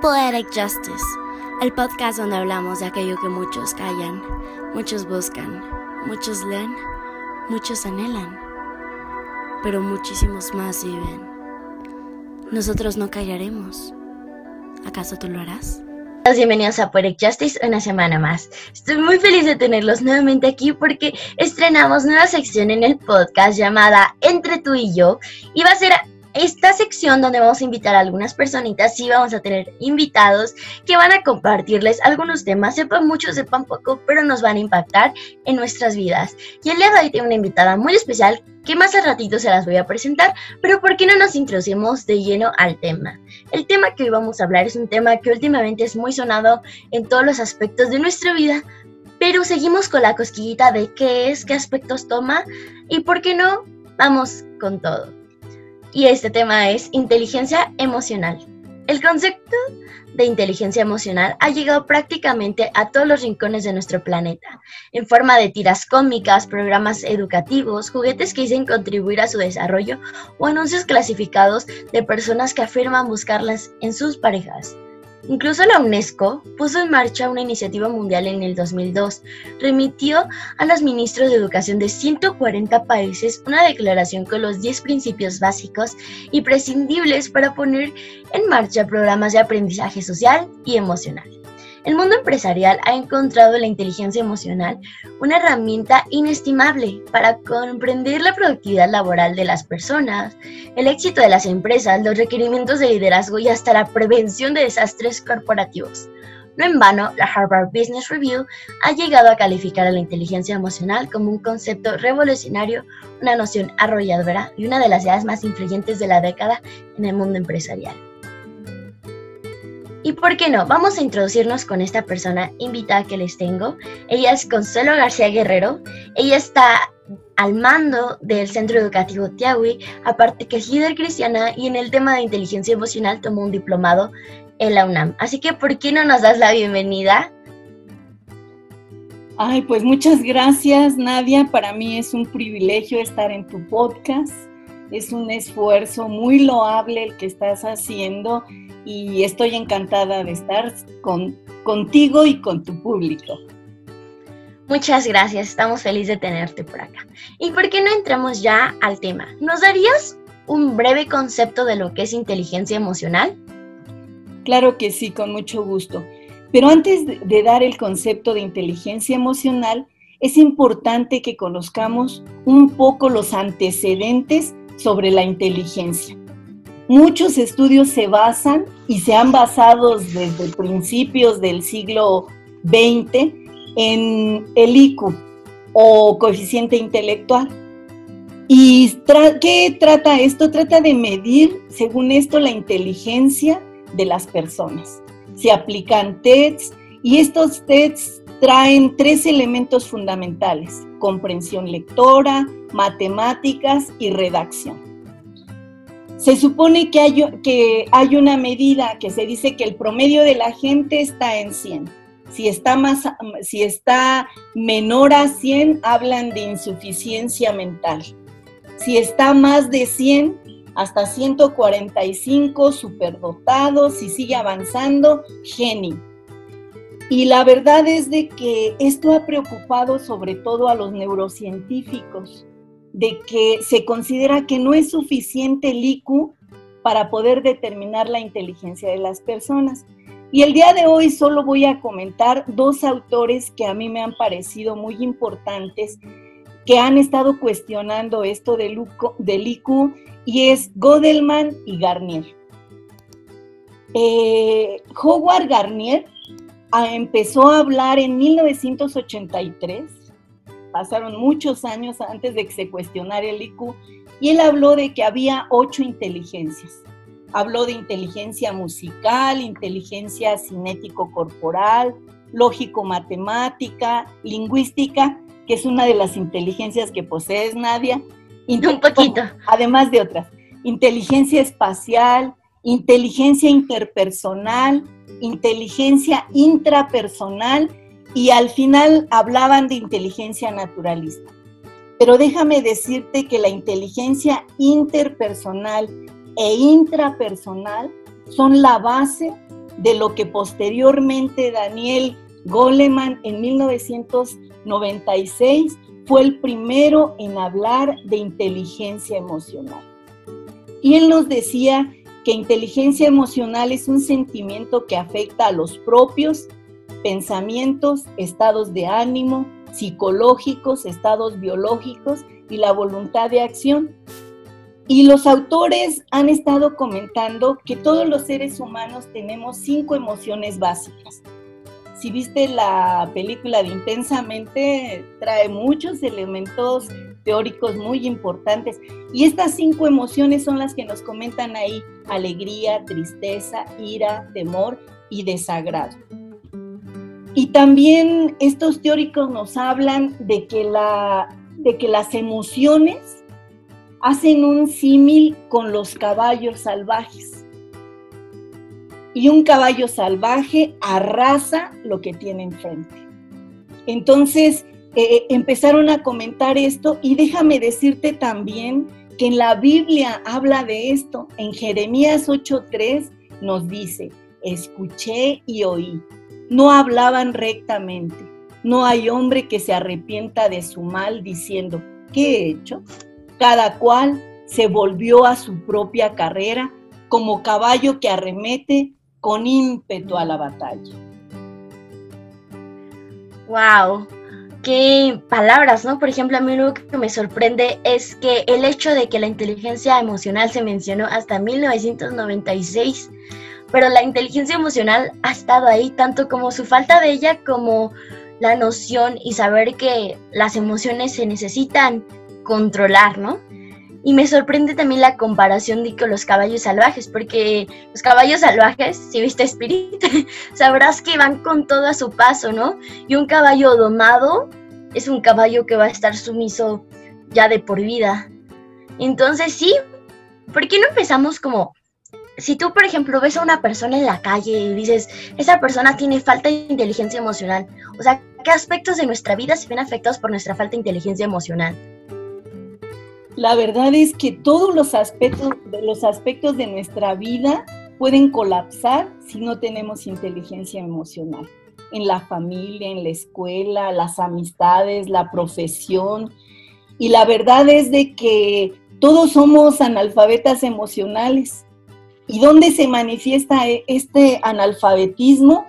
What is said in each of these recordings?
Poetic Justice, el podcast donde hablamos de aquello que muchos callan, muchos buscan, muchos leen, muchos anhelan, pero muchísimos más viven. Nosotros no callaremos. ¿Acaso tú lo harás? Bienvenidos a Poetic Justice una semana más. Estoy muy feliz de tenerlos nuevamente aquí porque estrenamos nueva sección en el podcast llamada Entre tú y yo y va a ser esta sección donde vamos a invitar a algunas personitas, sí vamos a tener invitados que van a compartirles algunos temas, sepan mucho, sepan poco, pero nos van a impactar en nuestras vidas. Y el día de hoy tengo una invitada muy especial que más al ratito se las voy a presentar, pero ¿por qué no nos introducimos de lleno al tema? El tema que hoy vamos a hablar es un tema que últimamente es muy sonado en todos los aspectos de nuestra vida, pero seguimos con la cosquillita de qué es, qué aspectos toma y por qué no, vamos con todo y este tema es inteligencia emocional. El concepto de inteligencia emocional ha llegado prácticamente a todos los rincones de nuestro planeta, en forma de tiras cómicas, programas educativos, juguetes que dicen contribuir a su desarrollo o anuncios clasificados de personas que afirman buscarlas en sus parejas. Incluso la UNESCO puso en marcha una iniciativa mundial en el 2002. Remitió a los ministros de educación de 140 países una declaración con los 10 principios básicos y prescindibles para poner en marcha programas de aprendizaje social y emocional. El mundo empresarial ha encontrado en la inteligencia emocional una herramienta inestimable para comprender la productividad laboral de las personas, el éxito de las empresas, los requerimientos de liderazgo y hasta la prevención de desastres corporativos. No en vano, la Harvard Business Review ha llegado a calificar a la inteligencia emocional como un concepto revolucionario, una noción arrolladora y una de las ideas más influyentes de la década en el mundo empresarial. ¿Y por qué no? Vamos a introducirnos con esta persona invitada que les tengo. Ella es Consuelo García Guerrero. Ella está al mando del Centro Educativo Tiahui, aparte que es líder cristiana y en el tema de inteligencia emocional tomó un diplomado en la UNAM. Así que, ¿por qué no nos das la bienvenida? Ay, pues muchas gracias, Nadia. Para mí es un privilegio estar en tu podcast. Es un esfuerzo muy loable el que estás haciendo y estoy encantada de estar con, contigo y con tu público. Muchas gracias, estamos felices de tenerte por acá. ¿Y por qué no entramos ya al tema? ¿Nos darías un breve concepto de lo que es inteligencia emocional? Claro que sí, con mucho gusto. Pero antes de dar el concepto de inteligencia emocional, es importante que conozcamos un poco los antecedentes sobre la inteligencia. Muchos estudios se basan y se han basado desde principios del siglo XX en el IQ o coeficiente intelectual. ¿Y qué trata esto? Trata de medir, según esto, la inteligencia de las personas. Se aplican tests y estos tests traen tres elementos fundamentales, comprensión lectora, matemáticas y redacción. Se supone que hay, que hay una medida que se dice que el promedio de la gente está en 100. Si está, más, si está menor a 100, hablan de insuficiencia mental. Si está más de 100, hasta 145, superdotado, si sigue avanzando, genio. Y la verdad es de que esto ha preocupado sobre todo a los neurocientíficos, de que se considera que no es suficiente el IQ para poder determinar la inteligencia de las personas. Y el día de hoy solo voy a comentar dos autores que a mí me han parecido muy importantes, que han estado cuestionando esto del, IQ, y es Godelman y Garnier. Eh, Howard Garnier ah, empezó a hablar en 1983 pasaron muchos años antes de que se cuestionara el IQ, y él habló de que había ocho inteligencias. Habló de inteligencia musical, inteligencia cinético-corporal, lógico-matemática, lingüística, que es una de las inteligencias que posees, Nadia. Un poquito. Además de otras. Inteligencia espacial, inteligencia interpersonal, inteligencia intrapersonal y al final hablaban de inteligencia naturalista. Pero déjame decirte que la inteligencia interpersonal e intrapersonal son la base de lo que posteriormente Daniel Goleman en 1996 fue el primero en hablar de inteligencia emocional. Y él nos decía que inteligencia emocional es un sentimiento que afecta a los propios pensamientos, estados de ánimo, psicológicos, estados biológicos y la voluntad de acción. Y los autores han estado comentando que todos los seres humanos tenemos cinco emociones básicas. Si viste la película de Intensamente, trae muchos elementos teóricos muy importantes. Y estas cinco emociones son las que nos comentan ahí, alegría, tristeza, ira, temor y desagrado. Y también estos teóricos nos hablan de que, la, de que las emociones hacen un símil con los caballos salvajes. Y un caballo salvaje arrasa lo que tiene enfrente. Entonces, eh, empezaron a comentar esto y déjame decirte también que en la Biblia habla de esto. En Jeremías 8:3 nos dice, escuché y oí. No hablaban rectamente. No hay hombre que se arrepienta de su mal diciendo, ¿qué he hecho? Cada cual se volvió a su propia carrera como caballo que arremete con ímpetu a la batalla. ¡Wow! qué palabras, ¿no? Por ejemplo, a mí lo que me sorprende es que el hecho de que la inteligencia emocional se mencionó hasta 1996, pero la inteligencia emocional ha estado ahí tanto como su falta de ella como la noción y saber que las emociones se necesitan controlar, ¿no? Y me sorprende también la comparación de con los caballos salvajes, porque los caballos salvajes, si viste Spirit, sabrás que van con todo a su paso, ¿no? Y un caballo domado es un caballo que va a estar sumiso ya de por vida. Entonces sí, ¿por qué no empezamos como, si tú por ejemplo ves a una persona en la calle y dices, esa persona tiene falta de inteligencia emocional, o sea, ¿qué aspectos de nuestra vida se ven afectados por nuestra falta de inteligencia emocional? La verdad es que todos los aspectos, los aspectos de nuestra vida pueden colapsar si no tenemos inteligencia emocional. En la familia, en la escuela, las amistades, la profesión. Y la verdad es de que todos somos analfabetas emocionales. ¿Y dónde se manifiesta e, este analfabetismo?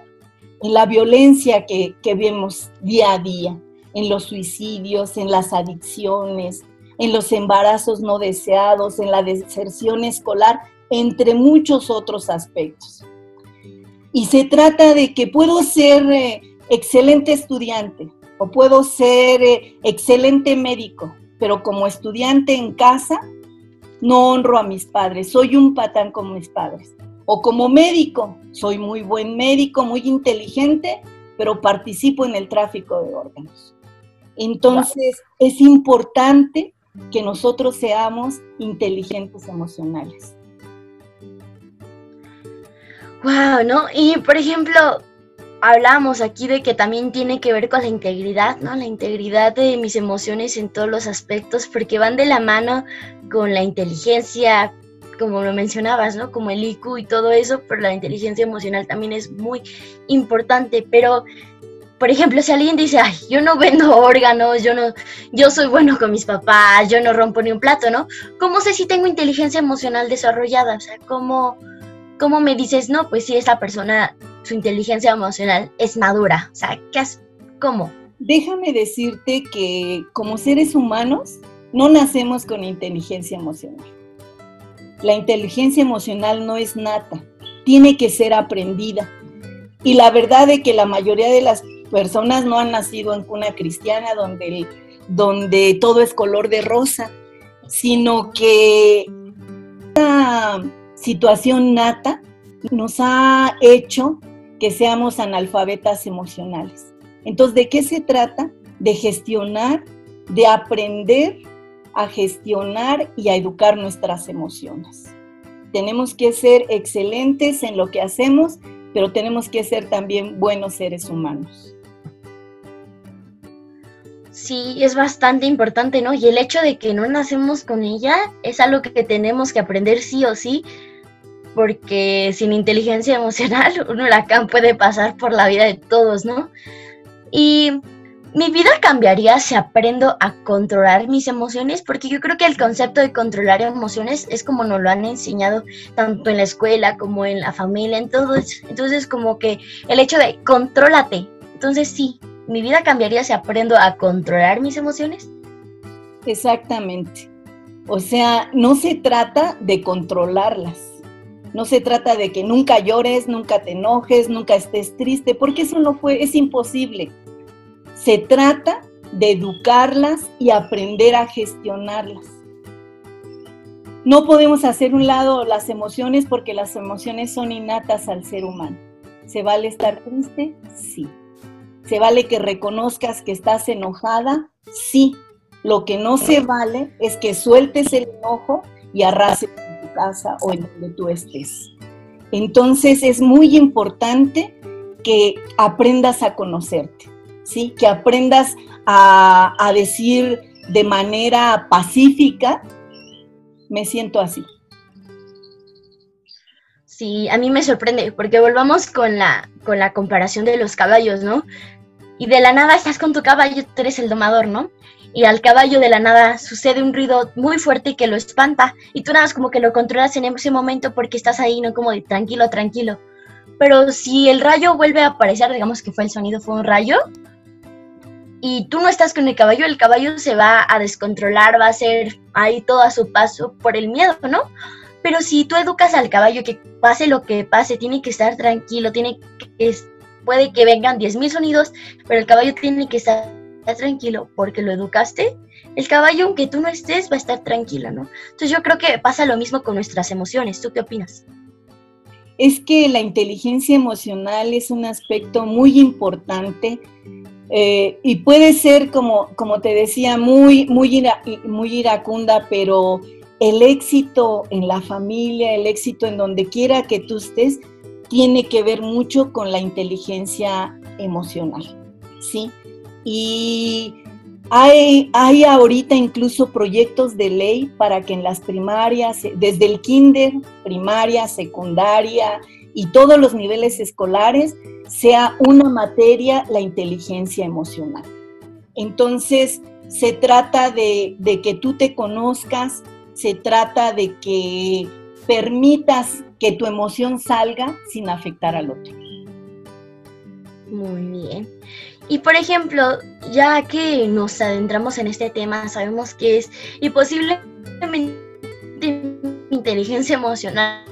En la violencia que, vemos día a día, en los suicidios, en las adicciones, en los embarazos no deseados, en la deserción escolar, entre muchos otros aspectos. Y se trata de que puedo ser eh, excelente estudiante o puedo ser eh, excelente médico, pero como estudiante en casa no honro a mis padres, soy un patán como mis padres. O como médico, soy muy buen médico, muy inteligente, pero participo en el tráfico de órganos. Entonces, es importante que nosotros seamos inteligentes emocionales. Wow, ¿no? Y por ejemplo, hablamos aquí de que también tiene que ver con la integridad, ¿no? La integridad de mis emociones en todos los aspectos, porque van de la mano con la inteligencia, como lo mencionabas, ¿no? Como el IQ y todo eso, pero la inteligencia emocional también es muy importante, pero por ejemplo, si alguien dice, ay, yo no vendo órganos, yo no, yo soy bueno con mis papás, yo no rompo ni un plato, ¿no? ¿Cómo sé si tengo inteligencia emocional desarrollada? O sea, ¿cómo, cómo me dices, no, pues si esa persona, su inteligencia emocional es madura? O sea, ¿qué ¿cómo? Déjame decirte que como seres humanos no nacemos con inteligencia emocional. La inteligencia emocional no es nata, tiene que ser aprendida. Y la verdad es que la mayoría de las personas no han nacido en cuna cristiana donde, donde todo es color de rosa, sino que esta situación nata nos ha hecho que seamos analfabetas emocionales. Entonces, ¿de qué se trata? De gestionar, de aprender a gestionar y a educar nuestras emociones. Tenemos que ser excelentes en lo que hacemos, pero tenemos que ser también buenos seres humanos. Sí, es bastante importante, ¿no? Y el hecho de que no nacemos con ella es algo que tenemos que aprender sí o sí, porque sin inteligencia emocional un huracán puede pasar por la vida de todos, ¿no? Y mi vida cambiaría si aprendo a controlar mis emociones, porque yo creo que el concepto de controlar emociones es como nos lo han enseñado tanto en la escuela como en la familia, en todo. Entonces, como que el hecho de contrólate. Entonces, sí, mi vida cambiaría si aprendo a controlar mis emociones. Exactamente. O sea, no se trata de controlarlas. No se trata de que nunca llores, nunca te enojes, nunca estés triste, porque eso no fue, es imposible se trata de educarlas y aprender a gestionarlas. No podemos hacer un lado las emociones porque las emociones son innatas al ser humano. ¿Se vale estar triste? Sí. ¿Se vale que reconozcas que estás enojada? Sí. Lo que no se vale es que sueltes el enojo y arrases casa o en donde tú estés. Entonces es muy importante que aprendas a conocerte. ¿sí? Que aprendas a, decir de manera pacífica, me siento así. Sí, a mí me sorprende, porque volvamos con la, con la comparación de los caballos, ¿no? Y de la nada estás con tu caballo, tú eres el domador, ¿no? Y al caballo de la nada sucede un ruido muy fuerte que lo espanta, y tú nada más como que lo controlas en ese momento porque estás ahí, ¿no? Como de tranquilo, tranquilo. Pero si el rayo vuelve a aparecer, digamos que fue el sonido, fue un rayo, y tú no estás con el caballo, el caballo se va a descontrolar, va a ser ahí todo a su paso por el miedo, ¿no? Pero si tú educas al caballo que pase lo que pase, tiene que estar tranquilo, tiene que, puede que vengan 10.000 sonidos, pero el caballo tiene que estar tranquilo porque lo educaste, el caballo, aunque tú no estés, va a estar tranquilo, ¿no? Entonces yo creo que pasa lo mismo con nuestras emociones. ¿Tú qué opinas? Es que la inteligencia emocional es un aspecto muy importante eh, y puede ser, como, como te decía, muy, muy, muy iracunda, pero el éxito en la familia, el éxito en donde quiera que tú estés, tiene que ver mucho con la inteligencia emocional, ¿sí? Y hay, hay ahorita incluso proyectos de ley para que en las primarias, desde el kinder, primaria, secundaria y todos los niveles escolares, sea una materia la inteligencia emocional. Entonces, se trata de, que tú te conozcas, se trata de que permitas que tu emoción salga sin afectar al otro. Muy bien. Y por ejemplo, ya que nos adentramos en este tema, sabemos que es y posiblemente inteligencia emocional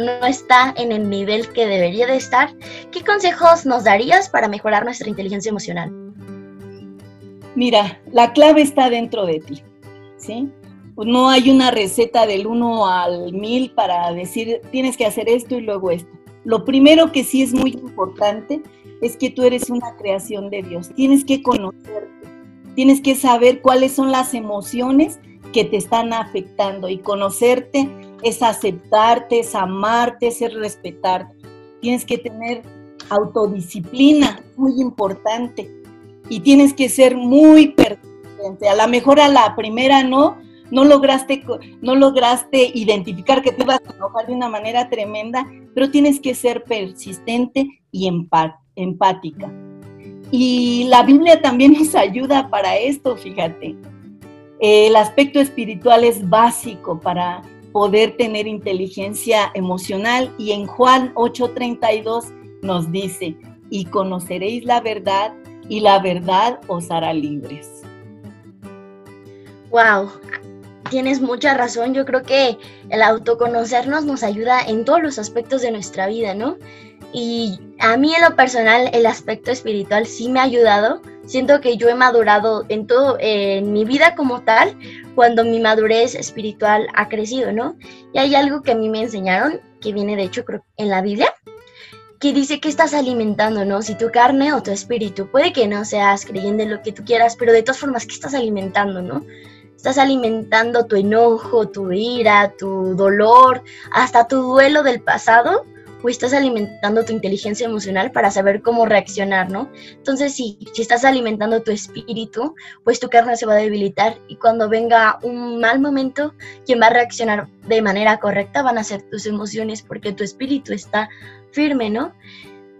no está en el nivel que debería de estar, ¿qué consejos nos darías para mejorar nuestra inteligencia emocional? Mira, la clave está dentro de ti, ¿sí? No hay una receta del 1 al 1000 para decir tienes que hacer esto y luego esto. Lo primero que sí es muy importante es que tú eres una creación de Dios. Tienes que conocerte, tienes que saber cuáles son las emociones que te están afectando y conocerte es aceptarte, es amarte, es respetarte. Tienes que tener autodisciplina, muy importante. Y tienes que ser muy persistente. A lo mejor a la primera no, no lograste, no lograste identificar que te ibas a enojar de una manera tremenda, pero tienes que ser persistente y empática. Y la Biblia también nos ayuda para esto, fíjate. El aspecto espiritual es básico para poder tener inteligencia emocional y en Juan 8:32 nos dice, y conoceréis la verdad y la verdad os hará libres. Wow, tienes mucha razón. Yo creo que el autoconocernos nos ayuda en todos los aspectos de nuestra vida, ¿no? Y a mí en lo personal el aspecto espiritual sí me ha ayudado. Siento que yo he madurado en todo, en mi vida como tal, cuando mi madurez espiritual ha crecido, ¿no? Y hay algo que a mí me enseñaron, que viene de hecho creo en la Biblia, que dice que estás alimentando, ¿no? Si tu carne o tu espíritu, puede que no seas creyendo en lo que tú quieras, pero de todas formas, ¿qué estás alimentando, no? Estás alimentando tu enojo, tu ira, tu dolor, hasta tu duelo del pasado o estás alimentando tu inteligencia emocional para saber cómo reaccionar, ¿no? Entonces, si, si estás alimentando tu espíritu, pues tu carne se va a debilitar y cuando venga un mal momento, quien va a reaccionar de manera correcta van a ser tus emociones porque tu espíritu está firme, ¿no?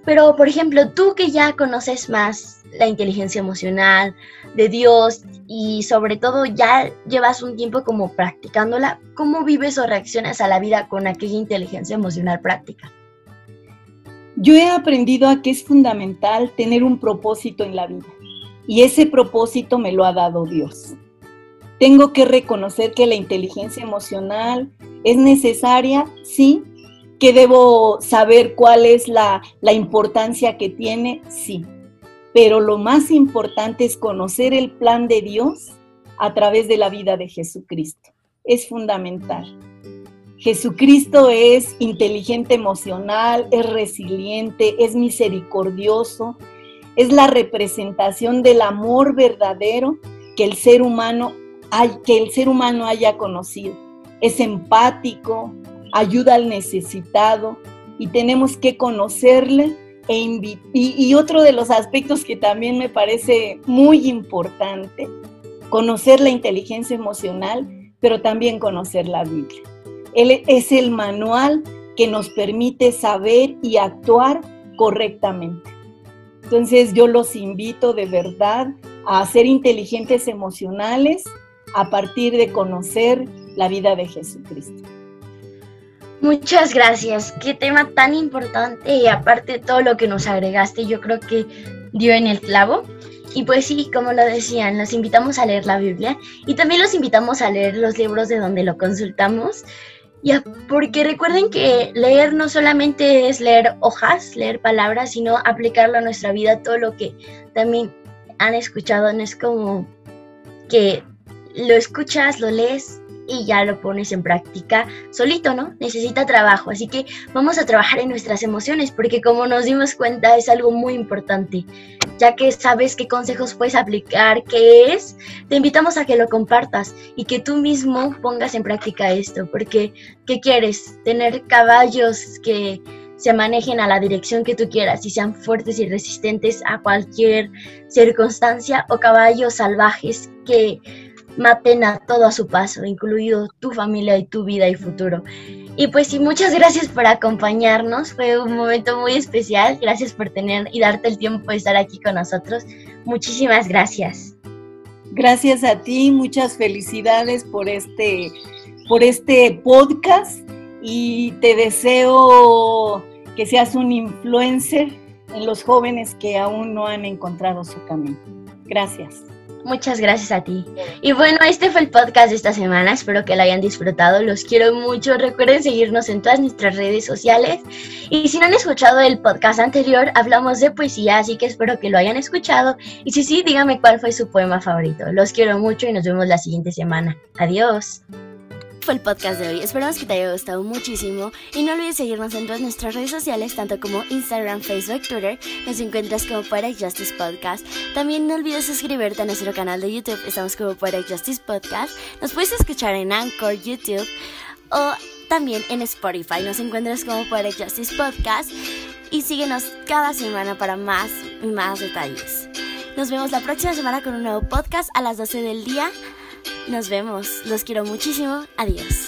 Pero, por ejemplo, tú que ya conoces más la inteligencia emocional de Dios y sobre todo ya llevas un tiempo como practicándola, ¿cómo vives o reaccionas a la vida con aquella inteligencia emocional práctica? Yo he aprendido a que es fundamental tener un propósito en la vida y ese propósito me lo ha dado Dios. Tengo que reconocer que la inteligencia emocional es necesaria, sí, que debo saber cuál es la, la importancia que tiene, sí. Pero lo más importante es conocer el plan de Dios a través de la vida de Jesucristo. Es fundamental. Jesucristo es inteligente emocional, es resiliente, es misericordioso, es la representación del amor verdadero que el ser humano, que el ser humano haya conocido. Es empático, ayuda al necesitado y tenemos que conocerle e y, y otro de los aspectos que también me parece muy importante, conocer la inteligencia emocional, pero también conocer la Biblia. Él es el manual que nos permite saber y actuar correctamente. Entonces yo los invito de verdad a ser inteligentes emocionales a partir de conocer la vida de Jesucristo. Muchas gracias. Qué tema tan importante y aparte todo lo que nos agregaste, yo creo que dio en el clavo. Y pues sí, como lo decían, los invitamos a leer la Biblia y también los invitamos a leer los libros de donde lo consultamos. Ya, porque recuerden que leer no solamente es leer hojas, leer palabras, sino aplicarlo a nuestra vida, todo lo que también han escuchado, no es como que lo escuchas, lo lees y ya lo pones en práctica solito, ¿no? Necesita trabajo, así que vamos a trabajar en nuestras emociones porque como nos dimos cuenta es algo muy importante, ya que sabes qué consejos puedes aplicar, qué es, te invitamos a que lo compartas y que tú mismo pongas en práctica esto, porque ¿qué quieres? Tener caballos que se manejen a la dirección que tú quieras y sean fuertes y resistentes a cualquier circunstancia o caballos salvajes que maten a todo a su paso, incluido tu familia y tu vida y futuro. Y pues sí, muchas gracias por acompañarnos, fue un momento muy especial, gracias por tener y darte el tiempo de estar aquí con nosotros. Muchísimas gracias. Gracias a ti, muchas felicidades por este, por este podcast y te deseo que seas un influencer en los jóvenes que aún no han encontrado su camino. Gracias. Muchas gracias a ti. Y bueno, este fue el podcast de esta semana. Espero que lo hayan disfrutado. Los quiero mucho. Recuerden seguirnos en todas nuestras redes sociales. Y si no han escuchado el podcast anterior, hablamos de poesía, así que espero que lo hayan escuchado. Y si sí, díganme cuál fue su poema favorito. Los quiero mucho y nos vemos la siguiente semana. Adiós fue el podcast de hoy. Esperamos que te haya gustado muchísimo y no olvides seguirnos en todas nuestras redes sociales, tanto como Instagram, Facebook, Twitter. Nos encuentras como Poetic Justice Podcast. También no olvides suscribirte a nuestro canal de YouTube. Estamos como Poetic Justice Podcast. Nos puedes escuchar en Anchor, YouTube o también en Spotify. Nos encuentras como Poetic Justice Podcast y síguenos cada semana para más y más detalles. Nos vemos la próxima semana con un nuevo podcast a las 12 del día. Nos vemos. Los quiero muchísimo. Adiós.